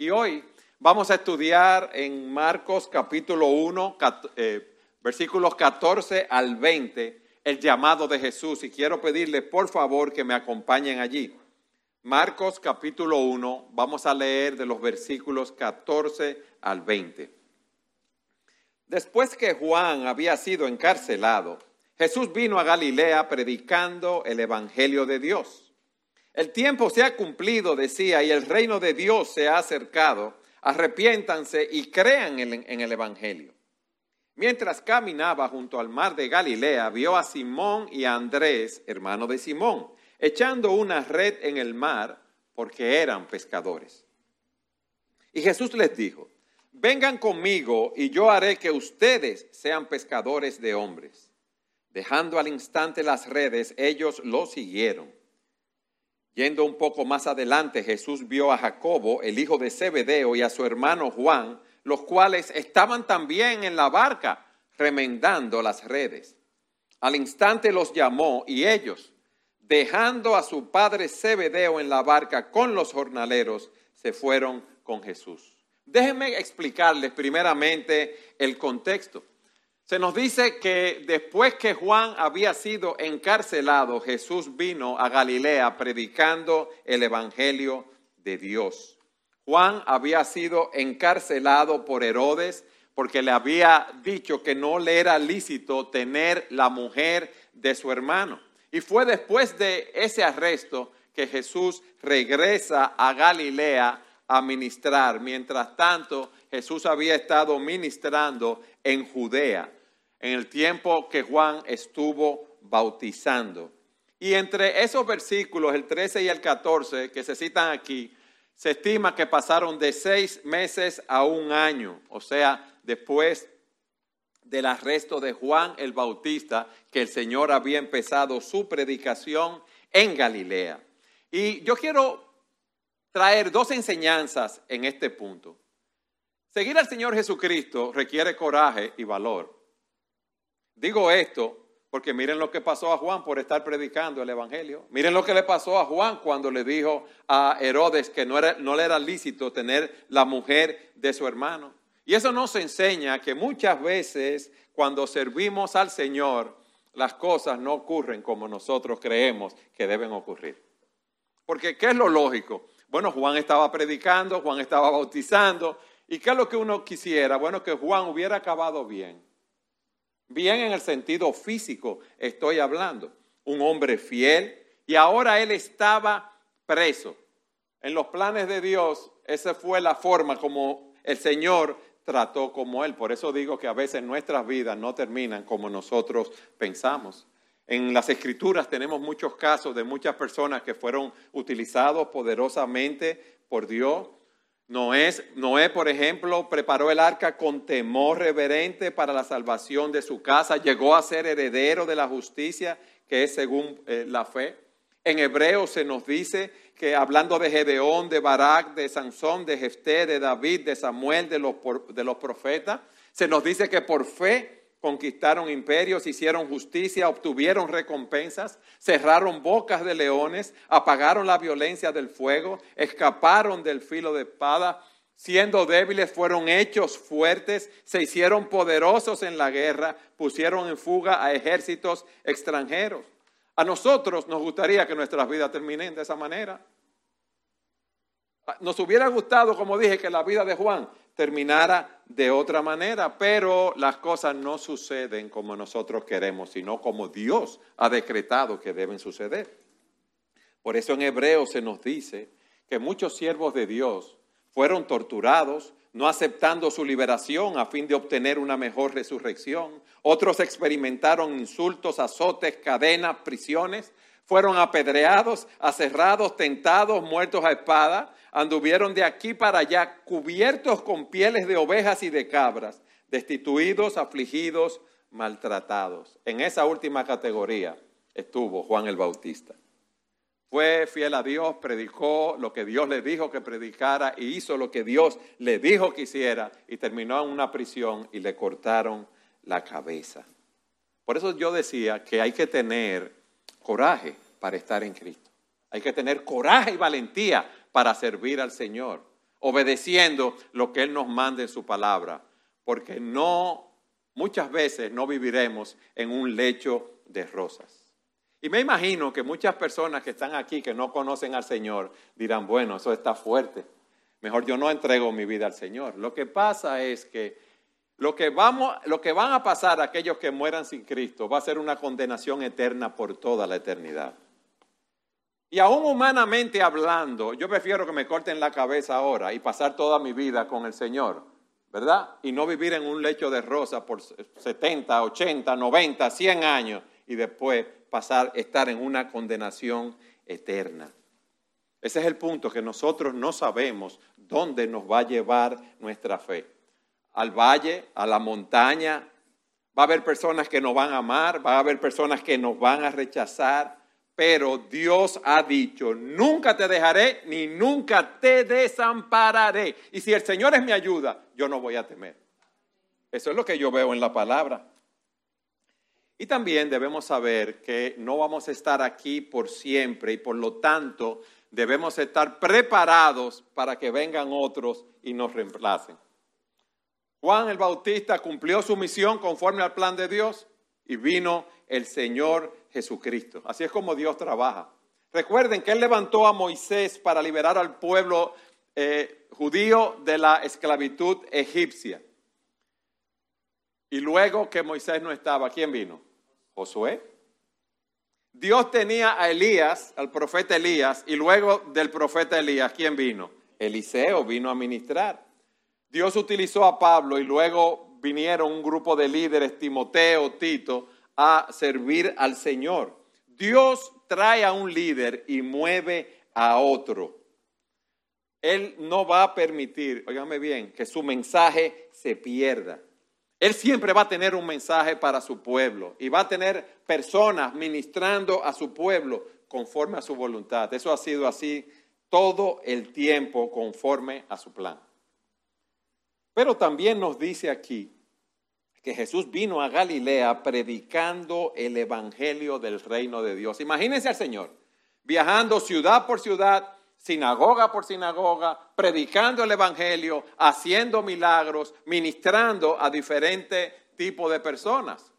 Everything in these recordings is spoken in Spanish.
Y hoy vamos a estudiar en Marcos capítulo 1, eh, versículos 14 al 20, el llamado de Jesús. Y quiero pedirles por favor que me acompañen allí. Marcos capítulo 1, vamos a leer de los versículos 14 al 20. Después que Juan había sido encarcelado, Jesús vino a Galilea predicando el Evangelio de Dios. El tiempo se ha cumplido, decía, y el reino de Dios se ha acercado. Arrepiéntanse y crean en el Evangelio. Mientras caminaba junto al mar de Galilea, vio a Simón y a Andrés, hermano de Simón, echando una red en el mar porque eran pescadores. Y Jesús les dijo, vengan conmigo y yo haré que ustedes sean pescadores de hombres. Dejando al instante las redes, ellos lo siguieron. Yendo un poco más adelante, Jesús vio a Jacobo, el hijo de Zebedeo, y a su hermano Juan, los cuales estaban también en la barca, remendando las redes. Al instante los llamó y ellos, dejando a su padre Zebedeo en la barca con los jornaleros, se fueron con Jesús. Déjenme explicarles primeramente el contexto. Se nos dice que después que Juan había sido encarcelado, Jesús vino a Galilea predicando el Evangelio de Dios. Juan había sido encarcelado por Herodes porque le había dicho que no le era lícito tener la mujer de su hermano. Y fue después de ese arresto que Jesús regresa a Galilea a ministrar. Mientras tanto, Jesús había estado ministrando en Judea en el tiempo que Juan estuvo bautizando. Y entre esos versículos, el 13 y el 14 que se citan aquí, se estima que pasaron de seis meses a un año, o sea, después del arresto de Juan el Bautista, que el Señor había empezado su predicación en Galilea. Y yo quiero traer dos enseñanzas en este punto. Seguir al Señor Jesucristo requiere coraje y valor. Digo esto porque miren lo que pasó a Juan por estar predicando el Evangelio. Miren lo que le pasó a Juan cuando le dijo a Herodes que no, era, no le era lícito tener la mujer de su hermano. Y eso nos enseña que muchas veces cuando servimos al Señor, las cosas no ocurren como nosotros creemos que deben ocurrir. Porque ¿qué es lo lógico? Bueno, Juan estaba predicando, Juan estaba bautizando. ¿Y qué es lo que uno quisiera? Bueno, que Juan hubiera acabado bien Bien en el sentido físico estoy hablando. Un hombre fiel y ahora él estaba preso. En los planes de Dios, esa fue la forma como el Señor trató como Él. Por eso digo que a veces nuestras vidas no terminan como nosotros pensamos. En las escrituras tenemos muchos casos de muchas personas que fueron utilizados poderosamente por Dios Noé, Noé, por ejemplo, preparó el arca con temor reverente para la salvación de su casa. Llegó a ser heredero de la justicia, que es según eh, la fe. En hebreo se nos dice que hablando de Gedeón, de Barak, de Sansón, de Jefté, de David, de Samuel, de los, de los profetas, se nos dice que por fe conquistaron imperios, hicieron justicia, obtuvieron recompensas, cerraron bocas de leones, apagaron la violencia del fuego, escaparon del filo de espada, siendo débiles fueron hechos fuertes, se hicieron poderosos en la guerra, pusieron en fuga a ejércitos extranjeros. A nosotros nos gustaría que nuestras vidas terminen de esa manera. Nos hubiera gustado, como dije, que la vida de Juan terminara de otra manera, pero las cosas no suceden como nosotros queremos, sino como Dios ha decretado que deben suceder. Por eso en Hebreo se nos dice que muchos siervos de Dios fueron torturados, no aceptando su liberación a fin de obtener una mejor resurrección. Otros experimentaron insultos, azotes, cadenas, prisiones. Fueron apedreados, aserrados, tentados, muertos a espada anduvieron de aquí para allá cubiertos con pieles de ovejas y de cabras, destituidos, afligidos, maltratados. En esa última categoría estuvo Juan el Bautista. Fue fiel a Dios, predicó lo que Dios le dijo que predicara y hizo lo que Dios le dijo que hiciera y terminó en una prisión y le cortaron la cabeza. Por eso yo decía que hay que tener coraje para estar en Cristo. Hay que tener coraje y valentía para servir al Señor. obedeciendo lo que Él nos manda en su palabra, porque no, muchas veces no viviremos en un lecho de rosas. Y me imagino que muchas personas que están aquí que no conocen al Señor dirán, bueno, eso está fuerte. Mejor yo no entrego mi vida al Señor. Lo que pasa es que lo que, vamos, lo que van a pasar aquellos que mueran sin Cristo va a ser una condenación eterna por toda la eternidad. Y aún humanamente hablando, yo prefiero que me corten la cabeza ahora y pasar toda mi vida con el Señor, ¿verdad? Y no vivir en un lecho de rosa por 70, 80, 90, 100 años y después pasar, estar en una condenación eterna. Ese es el punto, que nosotros no sabemos dónde nos va a llevar nuestra fe. Al valle, a la montaña, va a haber personas que nos van a amar, va a haber personas que nos van a rechazar, pero Dios ha dicho, nunca te dejaré ni nunca te desampararé. Y si el Señor es mi ayuda, yo no voy a temer. Eso es lo que yo veo en la palabra. Y también debemos saber que no vamos a estar aquí por siempre y por lo tanto debemos estar preparados para que vengan otros y nos reemplacen. Juan el Bautista cumplió su misión conforme al plan de Dios y vino el Señor Jesucristo. Así es como Dios trabaja. Recuerden que Él levantó a Moisés para liberar al pueblo eh, judío de la esclavitud egipcia. Y luego que Moisés no estaba, ¿quién vino? Josué. Dios tenía a Elías, al profeta Elías, y luego del profeta Elías, ¿quién vino? Eliseo vino a ministrar. Dios utilizó a Pablo y luego vinieron un grupo de líderes, Timoteo, Tito, a servir al Señor. Dios trae a un líder y mueve a otro. Él no va a permitir, óigame bien, que su mensaje se pierda. Él siempre va a tener un mensaje para su pueblo y va a tener personas ministrando a su pueblo conforme a su voluntad. Eso ha sido así todo el tiempo conforme a su plan. Pero también nos dice aquí que Jesús vino a Galilea predicando el Evangelio del reino de Dios. Imagínense al Señor viajando ciudad por ciudad, sinagoga por sinagoga, predicando el Evangelio, haciendo milagros, ministrando a diferentes tipos de personas.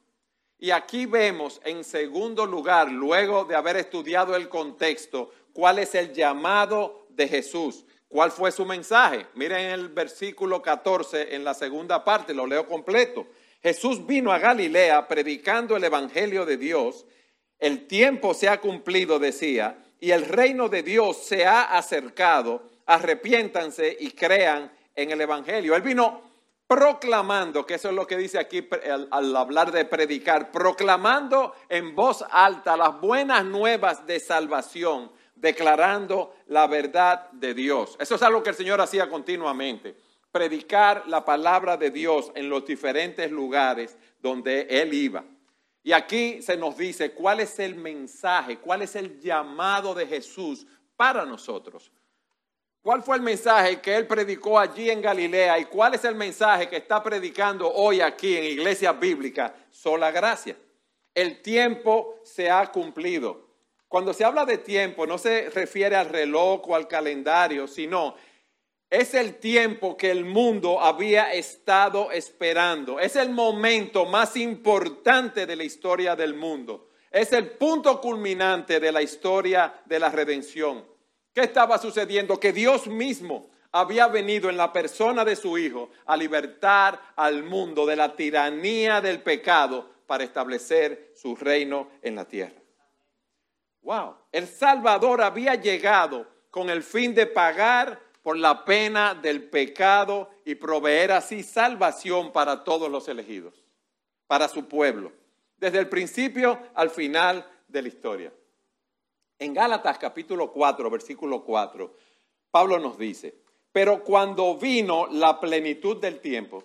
Y aquí vemos en segundo lugar, luego de haber estudiado el contexto, cuál es el llamado de Jesús. ¿Cuál fue su mensaje? Miren el versículo 14 en la segunda parte, lo leo completo. Jesús vino a Galilea predicando el Evangelio de Dios. El tiempo se ha cumplido, decía, y el reino de Dios se ha acercado. Arrepiéntanse y crean en el Evangelio. Él vino proclamando, que eso es lo que dice aquí al, hablar de predicar, proclamando en voz alta las buenas nuevas de salvación, declarando la verdad de Dios. Eso es algo que el Señor hacía continuamente predicar la palabra de Dios en los diferentes lugares donde él iba. Y aquí se nos dice cuál es el mensaje, cuál es el llamado de Jesús para nosotros. ¿Cuál fue el mensaje que él predicó allí en Galilea y cuál es el mensaje que está predicando hoy aquí en Iglesia Bíblica? Sola gracia. El tiempo se ha cumplido. Cuando se habla de tiempo no se refiere al reloj o al calendario, sino es el tiempo que el mundo había estado esperando. Es el momento más importante de la historia del mundo. Es el punto culminante de la historia de la redención. ¿Qué estaba sucediendo? Que Dios mismo había venido en la persona de su Hijo a libertar al mundo de la tiranía del pecado para establecer su reino en la tierra. Wow, el Salvador había llegado con el fin de pagar por la pena del pecado y proveer así salvación para todos los elegidos, para su pueblo, desde el principio al final de la historia. En Gálatas capítulo 4, versículo 4, Pablo nos dice, pero cuando vino la plenitud del tiempo,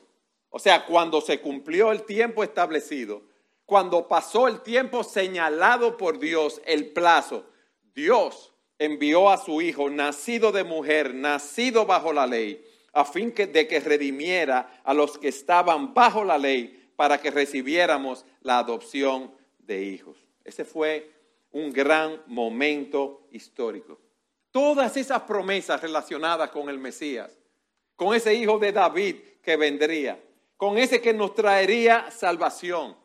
o sea, cuando se cumplió el tiempo establecido, cuando pasó el tiempo señalado por Dios, el plazo, Dios envió a su Hijo, nacido de mujer, nacido bajo la ley, a fin de que redimiera a los que estaban bajo la ley para que recibiéramos la adopción de hijos. Ese fue un gran momento histórico. Todas esas promesas relacionadas con el Mesías con ese hijo de David que vendría, con ese que nos traería salvación,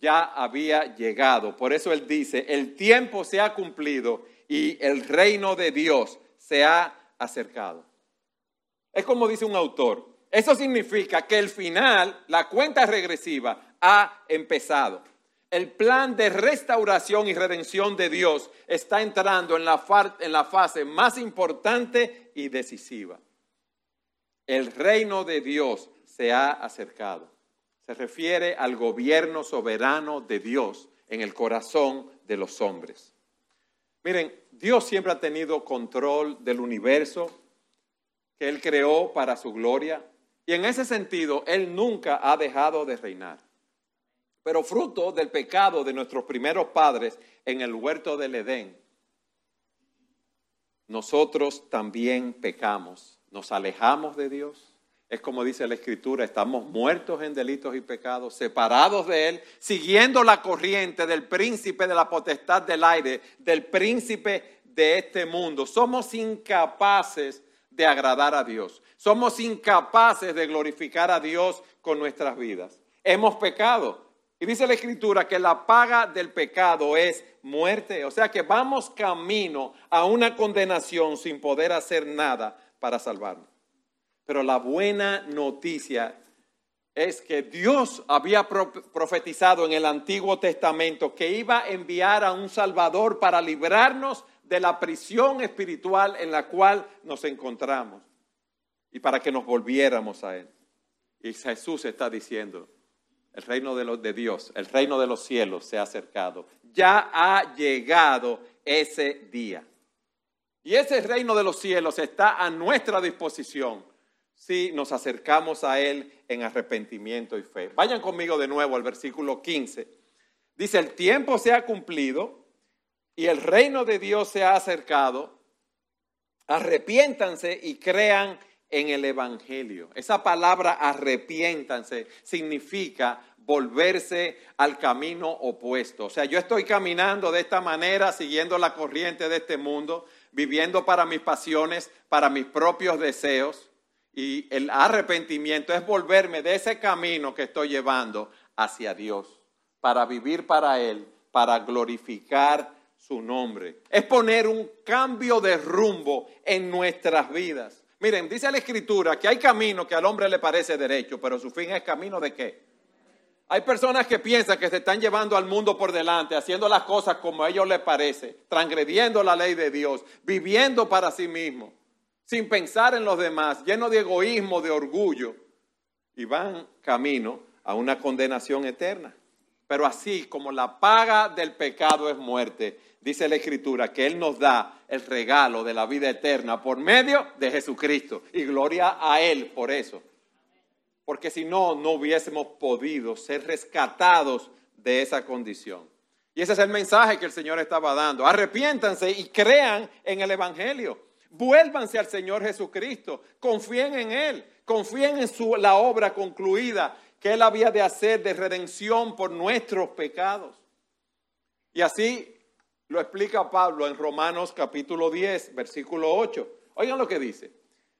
ya había llegado. Por eso él dice, el tiempo se ha cumplido y el reino de Dios se ha acercado. Es como dice un autor, eso significa que el final, la cuenta regresiva, ha empezado. El plan de restauración y redención de Dios está entrando en la, en la fase más importante y decisiva. El reino de Dios se ha acercado. Se refiere al gobierno soberano de Dios en el corazón de los hombres. Miren, Dios siempre ha tenido control del universo que Él creó para su gloria y en ese sentido Él nunca ha dejado de reinar. Pero fruto del pecado de nuestros primeros padres en el huerto del Edén, nosotros también pecamos, nos alejamos de Dios. Es como dice la Escritura, estamos muertos en delitos y pecados, separados de Él, siguiendo la corriente del príncipe de la potestad del aire, del príncipe de este mundo. Somos incapaces de agradar a Dios. Somos incapaces de glorificar a Dios con nuestras vidas. Hemos pecado, y dice la escritura que la paga del pecado es muerte. O sea que vamos camino a una condenación sin poder hacer nada para salvarnos. Pero la buena noticia es que Dios había profetizado en el Antiguo Testamento que iba a enviar a un Salvador para librarnos de la prisión espiritual en la cual nos encontramos y para que nos volviéramos a Él. Y Jesús está diciendo, el reino de, los, de Dios, el reino de los cielos se ha acercado. Ya ha llegado ese día. Y ese reino de los cielos está a nuestra disposición si nos acercamos a Él en arrepentimiento y fe. Vayan conmigo de nuevo al versículo 15. Dice, el tiempo se ha cumplido y el reino de Dios se ha acercado. Arrepiéntanse y crean en el Evangelio. Esa palabra arrepiéntanse significa volverse al camino opuesto. O sea, yo estoy caminando de esta manera, siguiendo la corriente de este mundo, viviendo para mis pasiones, para mis propios deseos. Y el arrepentimiento es volverme de ese camino que estoy llevando hacia Dios, para vivir para Él, para glorificar su nombre. Es poner un cambio de rumbo en nuestras vidas. Miren, dice la escritura que hay camino que al hombre le parece derecho, pero su fin es camino de qué? Hay personas que piensan que se están llevando al mundo por delante, haciendo las cosas como a ellos les parece, transgrediendo la ley de Dios, viviendo para sí mismos, sin pensar en los demás, llenos de egoísmo, de orgullo, y van camino a una condenación eterna. Pero así como la paga del pecado es muerte, dice la Escritura que Él nos da el regalo de la vida eterna por medio de Jesucristo. Y gloria a Él por eso. Porque si no, no hubiésemos podido ser rescatados de esa condición. Y ese es el mensaje que el Señor estaba dando. Arrepiéntanse y crean en el Evangelio. Vuélvanse al Señor Jesucristo. Confíen en Él. Confíen en su, la obra concluida que Él había de hacer de redención por nuestros pecados. Y así lo explica Pablo en Romanos capítulo 10, versículo 8. Oigan lo que dice.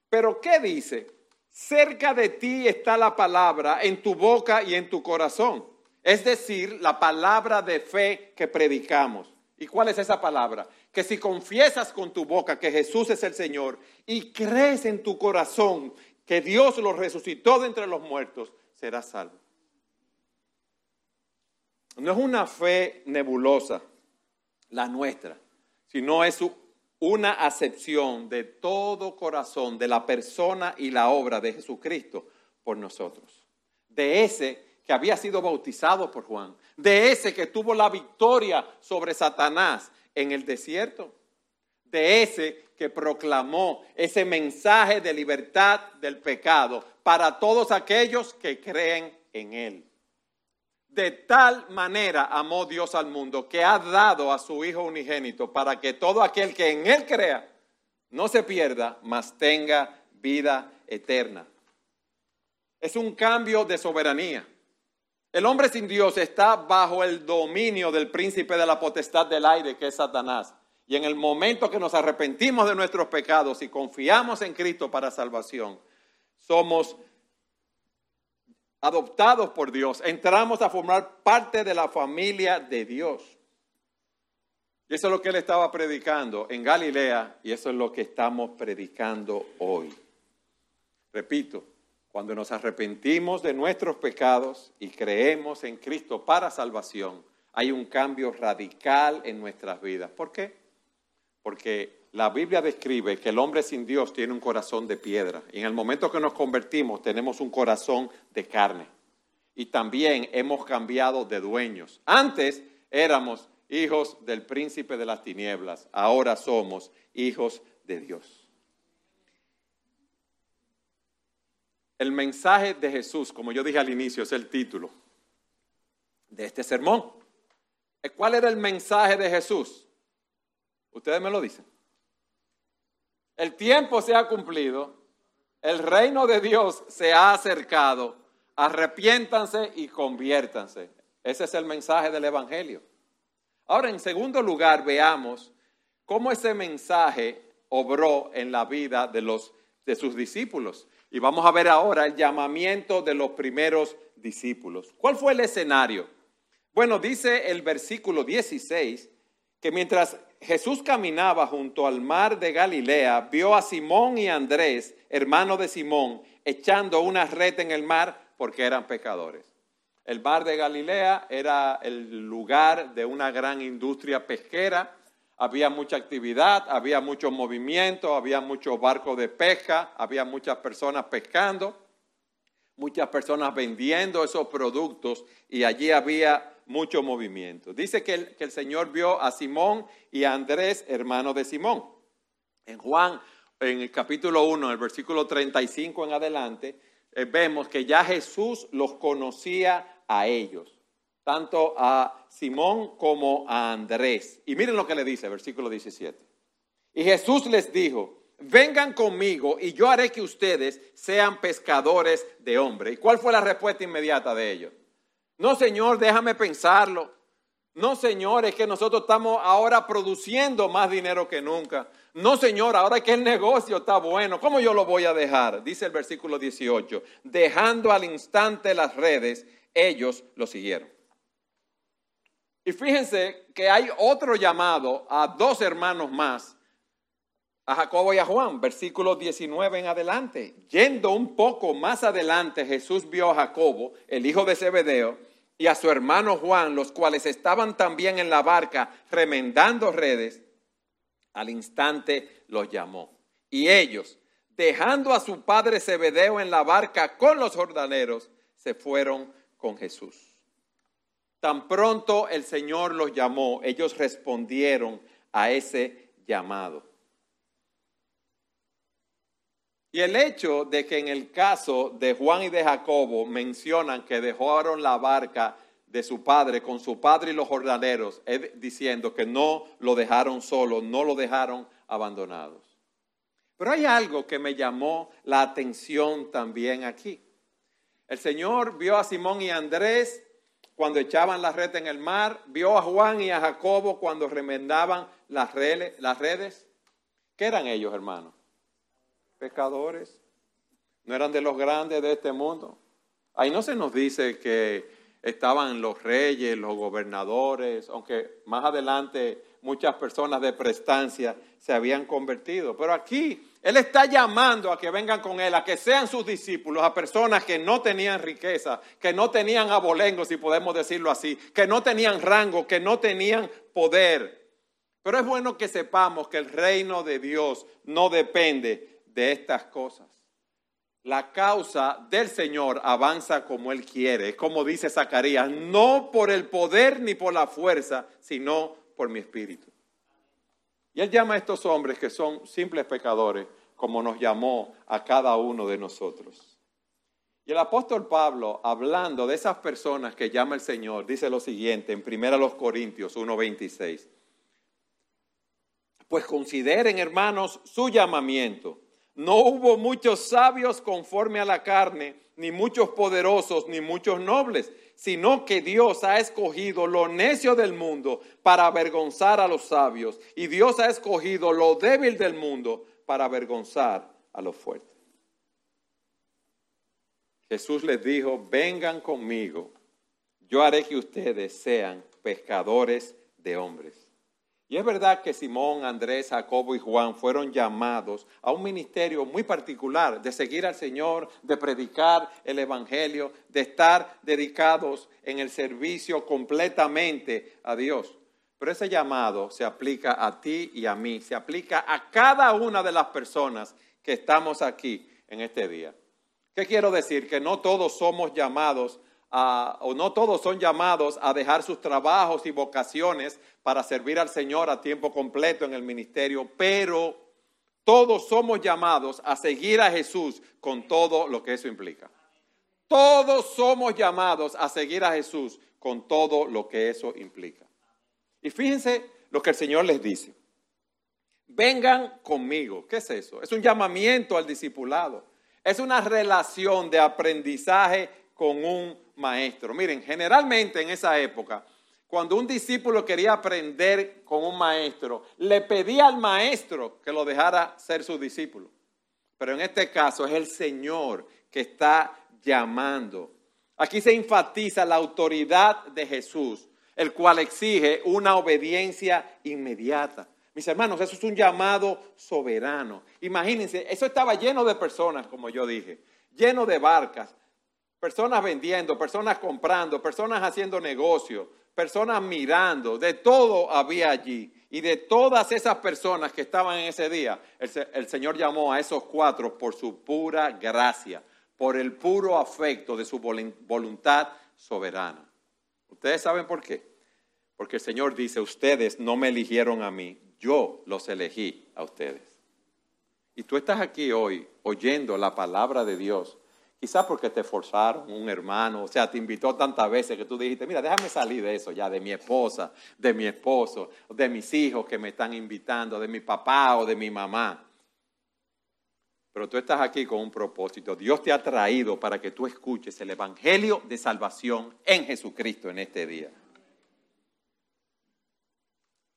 Pero ¿qué dice? Cerca de ti está la palabra en tu boca y en tu corazón. Es decir, la palabra de fe que predicamos. ¿Y cuál es esa palabra? Que si confiesas con tu boca que Jesús es el Señor y crees en tu corazón que Dios lo resucitó de entre los muertos, serás salvo. No es una fe nebulosa la nuestra, sino es una acepción de todo corazón de la persona y la obra de Jesucristo por nosotros. De ese que había sido bautizado por Juan, de ese que tuvo la victoria sobre Satanás en el desierto, de ese que proclamó ese mensaje de libertad del pecado para todos aquellos que creen en él. De tal manera amó Dios al mundo que ha dado a su Hijo unigénito para que todo aquel que en Él crea no se pierda, mas tenga vida eterna. Es un cambio de soberanía. El hombre sin Dios está bajo el dominio del príncipe de la potestad del aire, que es Satanás. Y en el momento que nos arrepentimos de nuestros pecados y confiamos en Cristo para salvación, somos adoptados por Dios, entramos a formar parte de la familia de Dios. Y eso es lo que él estaba predicando en Galilea y eso es lo que estamos predicando hoy. Repito, cuando nos arrepentimos de nuestros pecados y creemos en Cristo para salvación, hay un cambio radical en nuestras vidas. ¿Por qué? Porque la Biblia describe que el hombre sin Dios tiene un corazón de piedra y en el momento que nos convertimos tenemos un corazón de carne. Y también hemos cambiado de dueños. Antes éramos hijos del príncipe de las tinieblas, ahora somos hijos de Dios. El mensaje de Jesús, como yo dije al inicio, es el título de este sermón. ¿Cuál era el mensaje de Jesús? Ustedes me lo dicen. El tiempo se ha cumplido, el reino de Dios se ha acercado, arrepiéntanse y conviértanse. Ese es el mensaje del Evangelio. Ahora, en segundo lugar, veamos cómo ese mensaje obró en la vida de, los, de sus discípulos. Y vamos a ver ahora el llamamiento de los primeros discípulos. ¿Cuál fue el escenario? Bueno, dice el versículo 16 que mientras Jesús caminaba junto al mar de Galilea, vio a Simón y Andrés, hermano de Simón, echando una red en el mar porque eran pecadores. El mar de Galilea era el lugar de una gran industria pesquera. Había mucha actividad, había mucho movimiento, había muchos barcos de pesca, había muchas personas pescando, muchas personas vendiendo esos productos y allí había mucho movimiento. Dice que el, que el Señor vio a Simón y a Andrés, hermano de Simón. En Juan, en el capítulo 1, en el versículo 35 en adelante, eh, vemos que ya Jesús los conocía a ellos, tanto a Simón como a Andrés. Y miren lo que le dice, versículo 17. Y Jesús les dijo, vengan conmigo y yo haré que ustedes sean pescadores de hombre. ¿Y cuál fue la respuesta inmediata de ellos? No, Señor, déjame pensarlo. No, Señor, es que nosotros estamos ahora produciendo más dinero que nunca. No, Señor, ahora que el negocio está bueno, ¿cómo yo lo voy a dejar? Dice el versículo 18, dejando al instante las redes ellos lo siguieron. Y fíjense que hay otro llamado a dos hermanos más, a Jacobo y a Juan, versículo 19 en adelante. Yendo un poco más adelante, Jesús vio a Jacobo, el hijo de Zebedeo, y a su hermano Juan, los cuales estaban también en la barca remendando redes. Al instante los llamó. Y ellos, dejando a su padre Zebedeo en la barca con los jordaneros, se fueron con Jesús. Tan pronto el Señor los llamó, ellos respondieron a ese llamado. Y el hecho de que en el caso de Juan y de Jacobo mencionan que dejaron la barca de su padre con su padre y los jornaleros, diciendo que no lo dejaron solo, no lo dejaron abandonados. Pero hay algo que me llamó la atención también aquí. El Señor vio a Simón y Andrés cuando echaban la red en el mar, vio a Juan y a Jacobo cuando remendaban las redes. Las redes. ¿Qué eran ellos, hermanos? Pecadores. No eran de los grandes de este mundo. Ahí no se nos dice que estaban los reyes, los gobernadores, aunque más adelante muchas personas de prestancia se habían convertido. Pero aquí Él está llamando a que vengan con Él, a que sean sus discípulos, a personas que no tenían riqueza, que no tenían abolengo, si podemos decirlo así, que no tenían rango, que no tenían poder. Pero es bueno que sepamos que el reino de Dios no depende de estas cosas. La causa del Señor avanza como Él quiere, como dice Zacarías, no por el poder ni por la fuerza, sino por mi espíritu. Y Él llama a estos hombres que son simples pecadores, como nos llamó a cada uno de nosotros. Y el apóstol Pablo, hablando de esas personas que llama el Señor, dice lo siguiente en 1 Corintios 1:26. Pues consideren, hermanos, su llamamiento no hubo muchos sabios conforme a la carne, ni muchos poderosos, ni muchos nobles, sino que Dios ha escogido lo necio del mundo para avergonzar a los sabios, y Dios ha escogido lo débil del mundo para avergonzar a los fuertes. Jesús les dijo, vengan conmigo, yo haré que ustedes sean pescadores de hombres. Y es verdad que Simón, Andrés, Jacobo y Juan fueron llamados a un ministerio muy particular, de seguir al Señor, de predicar el Evangelio, de estar dedicados en el servicio completamente a Dios. Pero ese llamado se aplica a ti y a mí, se aplica a cada una de las personas que estamos aquí en este día. ¿Qué quiero decir? Que no todos somos llamados o no todos son llamados a dejar sus trabajos y vocaciones para servir al Señor a tiempo completo en el ministerio, pero todos somos llamados a seguir a Jesús con todo lo que eso implica. Todos somos llamados a seguir a Jesús con todo lo que eso implica. Y fíjense lo que el Señor les dice. Vengan conmigo. ¿Qué es eso? Es un llamamiento al discipulado. Es una relación de aprendizaje con un maestro. Miren, generalmente en esa época, cuando un discípulo quería aprender con un maestro, le pedía al maestro que lo dejara ser su discípulo. Pero en este caso es el Señor que está llamando. Aquí se enfatiza la autoridad de Jesús, el cual exige una obediencia inmediata. Mis hermanos, eso es un llamado soberano. Imagínense, eso estaba lleno de personas, como yo dije, lleno de barcas, personas vendiendo, personas comprando, personas haciendo negocio, personas mirando, de todo había allí. Y de todas esas personas que estaban en ese día, el, Señor llamó a esos cuatro por su pura gracia, por el puro afecto de su voluntad soberana. ¿Ustedes saben por qué? Porque el Señor dice, ustedes no me eligieron a mí, yo los elegí a ustedes. Y tú estás aquí hoy oyendo la palabra de Dios Quizás porque te forzaron un hermano, o sea, te invitó tantas veces que tú dijiste, mira, déjame salir de eso ya, de mi esposa, de mi esposo, de mis hijos que me están invitando, de mi papá o de mi mamá. Pero tú estás aquí con un propósito. Dios te ha traído para que tú escuches el Evangelio de salvación en Jesucristo en este día.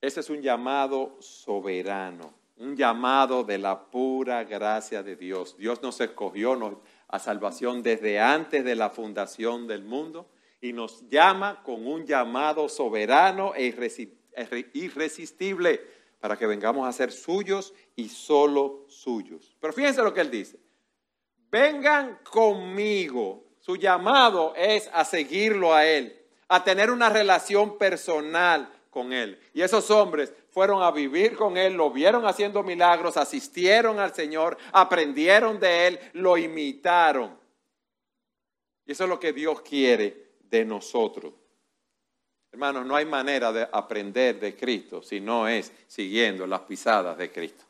Ese es un llamado soberano, un llamado de la pura gracia de Dios. Dios nos escogió, a salvación desde antes de la fundación del mundo y nos llama con un llamado soberano e irresistible para que vengamos a ser suyos y solo suyos. Pero fíjense lo que él dice. Vengan conmigo. Su llamado es a seguirlo a él, a tener una relación personal con él. Y esos hombres fueron a vivir con Él, lo vieron haciendo milagros, asistieron al Señor, aprendieron de Él, lo imitaron. Y eso es lo que Dios quiere de nosotros. Hermanos, no hay manera de aprender de Cristo si no es siguiendo las pisadas de Cristo.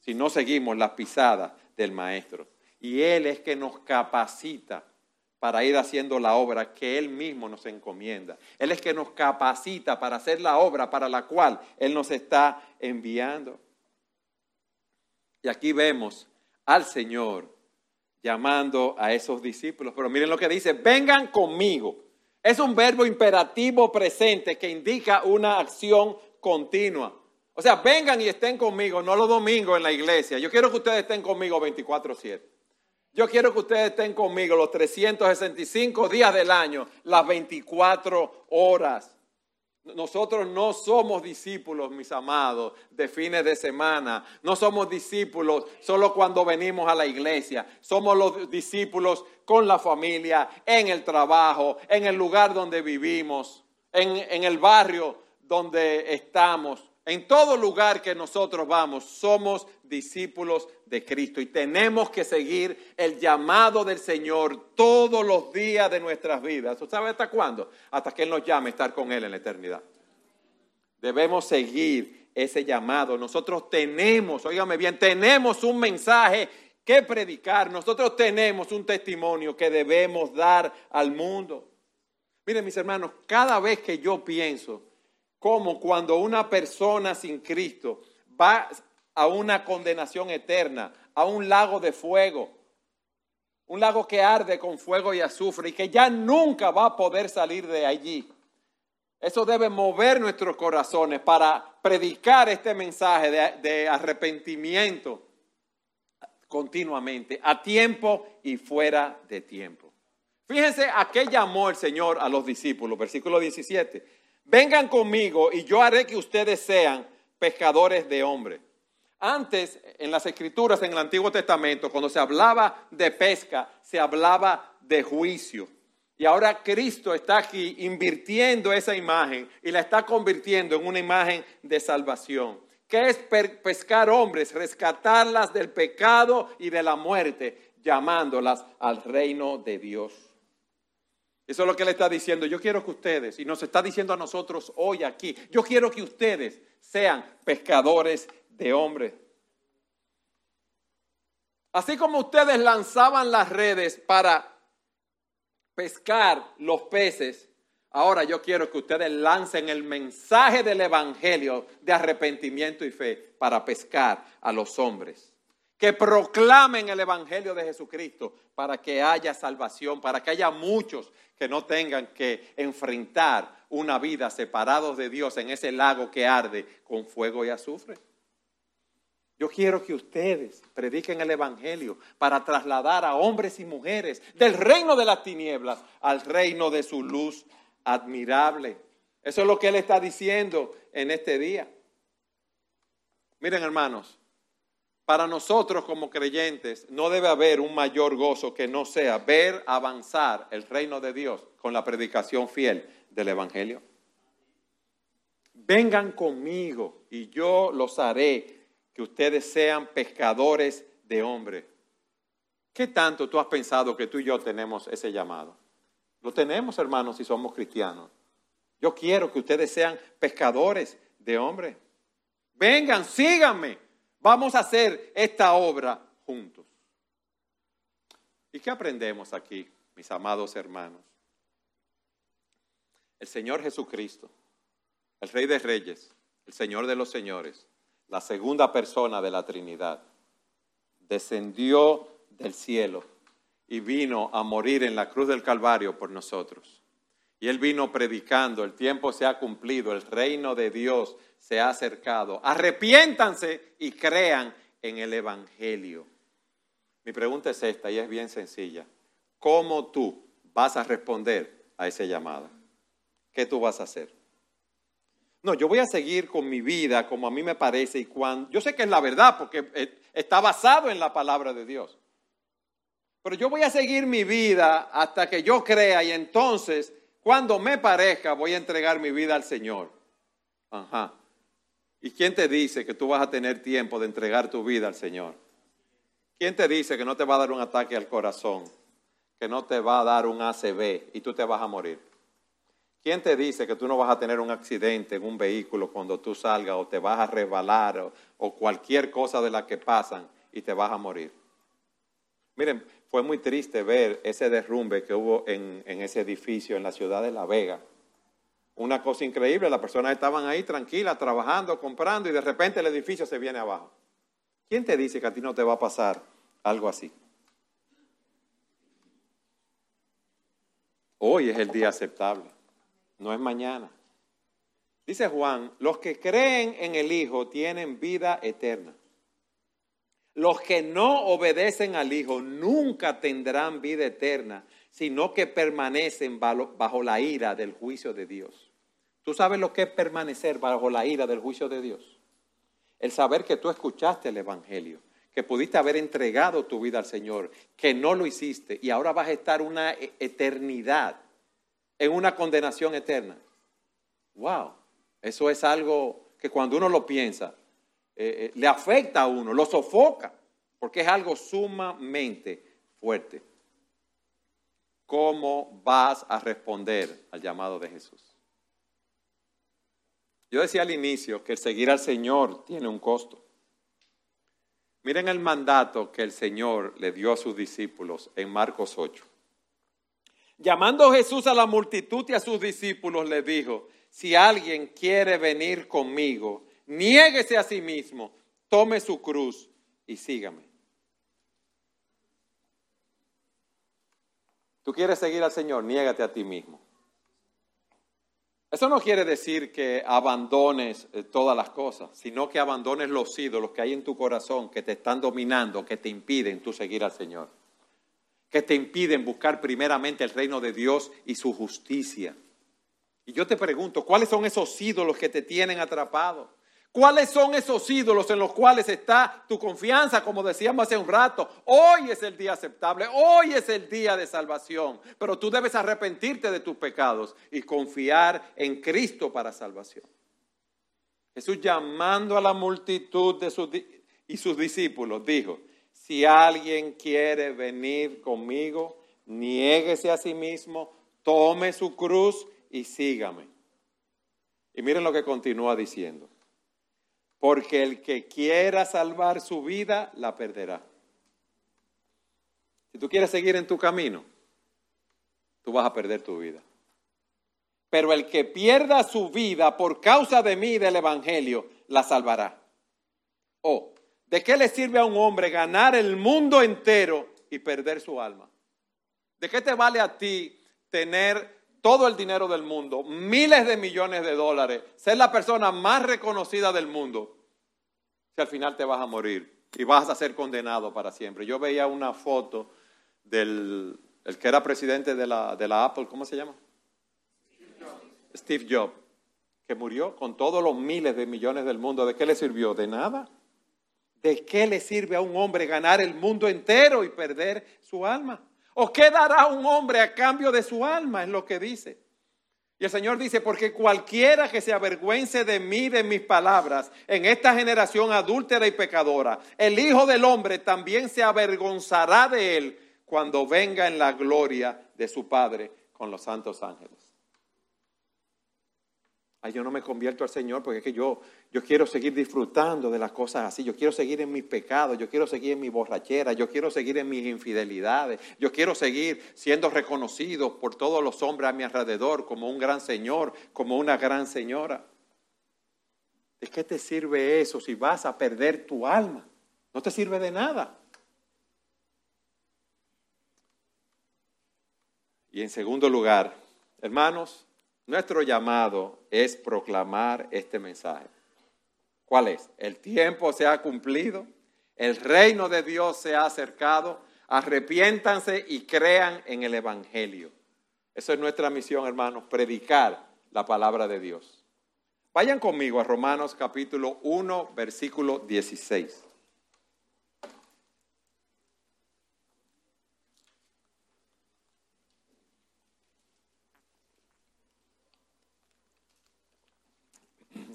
Si no seguimos las pisadas del Maestro. Y Él es que nos capacita para ir haciendo la obra que Él mismo nos encomienda. Él es que nos capacita para hacer la obra para la cual Él nos está enviando. Y aquí vemos al Señor llamando a esos discípulos. Pero miren lo que dice, vengan conmigo. Es un verbo imperativo presente que indica una acción continua. O sea, vengan y estén conmigo, no los domingos en la iglesia. Yo quiero que ustedes estén conmigo 24/7. Yo quiero que ustedes estén conmigo los 365 días del año, las 24 horas. Nosotros no somos discípulos, mis amados, de fines de semana. No somos discípulos solo cuando venimos a la iglesia. Somos los discípulos con la familia, en el trabajo, en el lugar donde vivimos, en, en el barrio donde estamos. En todo lugar que nosotros vamos, somos discípulos de Cristo y tenemos que seguir el llamado del Señor todos los días de nuestras vidas. ¿Sabe hasta cuándo? Hasta que Él nos llame a estar con Él en la eternidad. Debemos seguir ese llamado. Nosotros tenemos, óigame bien, tenemos un mensaje que predicar. Nosotros tenemos un testimonio que debemos dar al mundo. Miren mis hermanos, cada vez que yo pienso como cuando una persona sin Cristo va a una condenación eterna, a un lago de fuego, un lago que arde con fuego y azufre y que ya nunca va a poder salir de allí. Eso debe mover nuestros corazones para predicar este mensaje de, arrepentimiento continuamente, a tiempo y fuera de tiempo. Fíjense a qué llamó el Señor a los discípulos, versículo 17. Vengan conmigo y yo haré que ustedes sean pescadores de hombres. Antes, en las escrituras, en el Antiguo Testamento, cuando se hablaba de pesca, se hablaba de juicio. Y ahora Cristo está aquí invirtiendo esa imagen y la está convirtiendo en una imagen de salvación. ¿Qué es pescar hombres? Rescatarlas del pecado y de la muerte, llamándolas al reino de Dios. Eso es lo que le está diciendo. Yo quiero que ustedes, y nos está diciendo a nosotros hoy aquí, yo quiero que ustedes sean pescadores de hombres. Así como ustedes lanzaban las redes para pescar los peces, Ahora yo quiero que ustedes lancen el mensaje del Evangelio de arrepentimiento y fe para pescar a los hombres. Que proclamen el Evangelio de Jesucristo para que haya salvación, para que haya muchos que no tengan que enfrentar una vida separados de Dios en ese lago que arde con fuego y azufre. Yo quiero que ustedes prediquen el Evangelio para trasladar a hombres y mujeres del reino de las tinieblas al reino de su luz admirable. Eso es lo que Él está diciendo en este día. Miren hermanos, para nosotros como creyentes no debe haber un mayor gozo que no sea ver avanzar el reino de Dios con la predicación fiel del Evangelio. Vengan conmigo y yo los haré que ustedes sean pescadores de hombres. ¿Qué tanto tú has pensado que tú y yo tenemos ese llamado? Lo tenemos, hermanos, si somos cristianos. Yo quiero que ustedes sean pescadores de hombres. Vengan, síganme. Vamos a hacer esta obra juntos. ¿Y qué aprendemos aquí, mis amados hermanos? El Señor Jesucristo, el Rey de Reyes, el Señor de los Señores, la segunda persona de la Trinidad, descendió del cielo y vino a morir en la cruz del Calvario por nosotros. Y él vino predicando, el tiempo se ha cumplido, el reino de Dios se ha acercado. Arrepiéntanse y crean en el Evangelio. Mi pregunta es esta y es bien sencilla. ¿Cómo tú vas a responder a ese llamado? ¿Qué tú vas a hacer? No, yo voy a seguir con mi vida como a mí me parece y cuando... Yo sé que es la verdad porque eh, está basado en la palabra de Dios. Pero yo voy a seguir mi vida hasta que yo crea y entonces, cuando me parezca, voy a entregar mi vida al Señor. Ajá. ¿Y quién te dice que tú vas a tener tiempo de entregar tu vida al Señor? ¿Quién te dice que no te va a dar un ataque al corazón? Que no te va a dar un ACV y tú te vas a morir. ¿Quién te dice que tú no vas a tener un accidente en un vehículo cuando tú salgas o te vas a resbalar o, o cualquier cosa de la que pasan y te vas a morir? Miren, fue muy triste ver ese derrumbe que hubo en, ese edificio en la ciudad de La Vega. Una cosa increíble, las personas estaban ahí tranquilas, trabajando, comprando y de repente el edificio se viene abajo. ¿Quién te dice que a ti no te va a pasar algo así? Hoy es el día aceptable, no es mañana. Dice Juan, los que creen en el Hijo tienen vida eterna. Los que no obedecen al Hijo nunca tendrán vida eterna, sino que permanecen bajo la ira del juicio de Dios. ¿Tú sabes lo que es permanecer bajo la ira del juicio de Dios? El saber que tú escuchaste el Evangelio, que pudiste haber entregado tu vida al Señor, que no lo hiciste y ahora vas a estar una e-, eternidad en una condenación eterna. Wow, eso es algo que cuando uno lo piensa, eh, eh, le afecta a uno, lo sofoca, porque es algo sumamente fuerte. ¿Cómo vas a responder al llamado de Jesús? Yo decía al inicio que el seguir al Señor tiene un costo. Miren el mandato que el Señor le dio a sus discípulos en Marcos 8. Llamando Jesús a la multitud y a sus discípulos, le dijo, si alguien quiere venir conmigo, niéguese a sí mismo, tome su cruz y sígame. ¿Tú quieres seguir al Señor? Niégate a ti mismo. Eso no quiere decir que abandones eh, todas las cosas, sino que abandones los ídolos que hay en tu corazón, que te están dominando, que te impiden tú seguir al Señor, que te impiden buscar primeramente el reino de Dios y su justicia. Y yo te pregunto, ¿cuáles son esos ídolos que te tienen atrapado? ¿Cuáles son esos ídolos en los cuales está tu confianza? Como decíamos hace un rato, hoy es el día aceptable, hoy es el día de salvación, pero tú debes arrepentirte de tus pecados y confiar en Cristo para salvación. Jesús llamando a la multitud de sus, y sus discípulos dijo, si alguien quiere venir conmigo, niéguese a sí mismo, tome su cruz y sígame. Y miren lo que continúa diciendo porque el que quiera salvar su vida, la perderá. Si tú quieres seguir en tu camino, tú vas a perder tu vida. Pero el que pierda su vida por causa de mí y del Evangelio, la salvará. O, ¿de qué le sirve a un hombre ganar el mundo entero y perder su alma? ¿De qué te vale a ti tener todo el dinero del mundo, miles de millones de dólares, ser la persona más reconocida del mundo, si al final te vas a morir y vas a ser condenado para siempre. Yo veía una foto del el que era presidente de la, de la Apple, ¿cómo se llama? Steve Jobs, que murió con todos los miles de millones del mundo. ¿De qué le sirvió? De nada. ¿De qué le sirve a un hombre ganar el mundo entero y perder su alma? ¿O qué dará un hombre a cambio de su alma? Es lo que dice. Y el Señor dice, porque cualquiera que se avergüence de mí, de mis palabras, en esta generación adúltera y pecadora, el Hijo del Hombre también se avergonzará de él cuando venga en la gloria de su Padre con los santos ángeles. Ay, yo no me convierto al Señor porque es que yo, yo quiero seguir disfrutando de las cosas así. Yo quiero seguir en mis pecados, yo quiero seguir en mi borrachera, yo quiero seguir en mis infidelidades, yo quiero seguir siendo reconocido por todos los hombres a mi alrededor como un gran Señor, como una gran señora. ¿De qué te sirve eso si vas a perder tu alma? No te sirve de nada. Y en segundo lugar, hermanos, nuestro llamado es proclamar este mensaje. ¿Cuál es? El tiempo se ha cumplido, el reino de Dios se ha acercado, arrepiéntanse y crean en el Evangelio. Esa es nuestra misión, hermanos, predicar la palabra de Dios. Vayan conmigo a Romanos capítulo 1, versículo 16.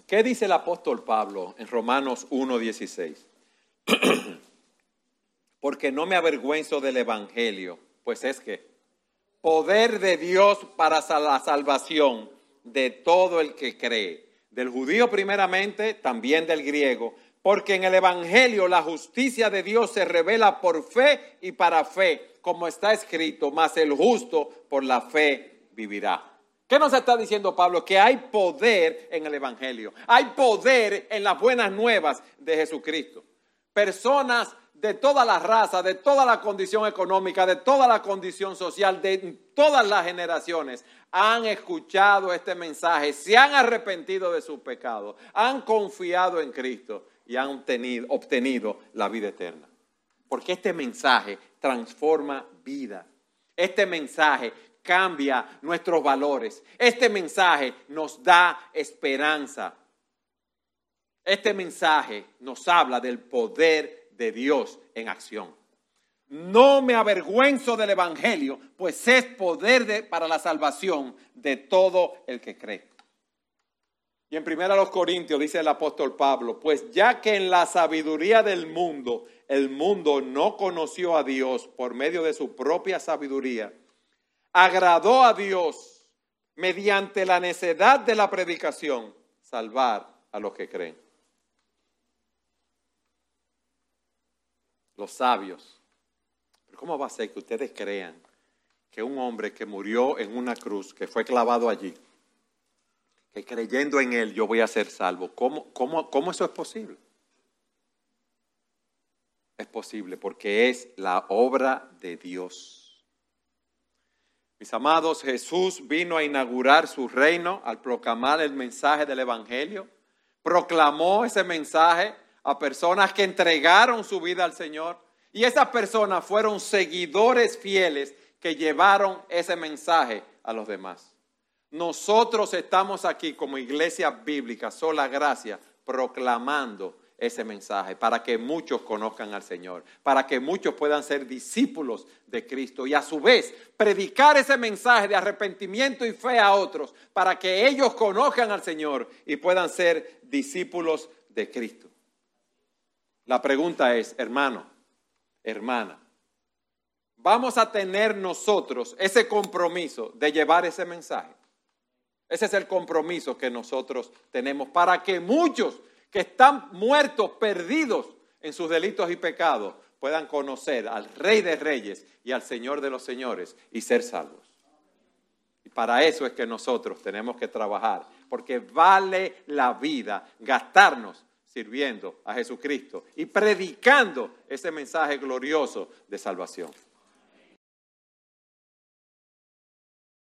¿Qué dice el apóstol Pablo en Romanos 1.16? Porque no me avergüenzo del Evangelio, pues es que poder de Dios para la salvación de todo el que cree, del judío primeramente, también del griego, porque en el Evangelio la justicia de Dios se revela por fe y para fe, como está escrito, mas el justo por la fe vivirá. ¿Qué nos está diciendo Pablo? Que hay poder en el Evangelio. Hay poder en las buenas nuevas de Jesucristo. Personas de todas las razas, de toda la condición económica, de toda la condición social, de todas las generaciones, han escuchado este mensaje, se han arrepentido de sus pecados, han confiado en Cristo y han obtenido, obtenido la vida eterna. Porque este mensaje transforma vida. Este mensaje cambia nuestros valores. Este mensaje nos da esperanza. Este mensaje nos habla del poder de Dios en acción. No me avergüenzo del Evangelio, pues es poder para la salvación de todo el que cree. Y en 1 Corintios dice el apóstol Pablo, pues ya que en la sabiduría del mundo el mundo no conoció a Dios por medio de su propia sabiduría, agradó a Dios mediante la necedad de la predicación salvar a los que creen. Los sabios. Pero ¿cómo va a ser que ustedes crean que un hombre que murió en una cruz, que fue clavado allí, que creyendo en él yo voy a ser salvo? ¿Cómo, cómo, cómo eso es posible? Es posible porque es la obra de Dios. Mis amados, Jesús vino a inaugurar su reino al proclamar el mensaje del Evangelio. Proclamó ese mensaje a personas que entregaron su vida al Señor. Y esas personas fueron seguidores fieles que llevaron ese mensaje a los demás. Nosotros estamos aquí como iglesia bíblica, sola gracia, proclamando ese mensaje para que muchos conozcan al Señor, para que muchos puedan ser discípulos de Cristo y a su vez predicar ese mensaje de arrepentimiento y fe a otros para que ellos conozcan al Señor y puedan ser discípulos de Cristo. La pregunta es, hermano, hermana, ¿vamos a tener nosotros ese compromiso de llevar ese mensaje? Ese es el compromiso que nosotros tenemos para que muchos que están muertos, perdidos en sus delitos y pecados, puedan conocer al Rey de Reyes y al Señor de los Señores y ser salvos. Y para eso es que nosotros tenemos que trabajar, porque vale la vida gastarnos sirviendo a Jesucristo y predicando ese mensaje glorioso de salvación.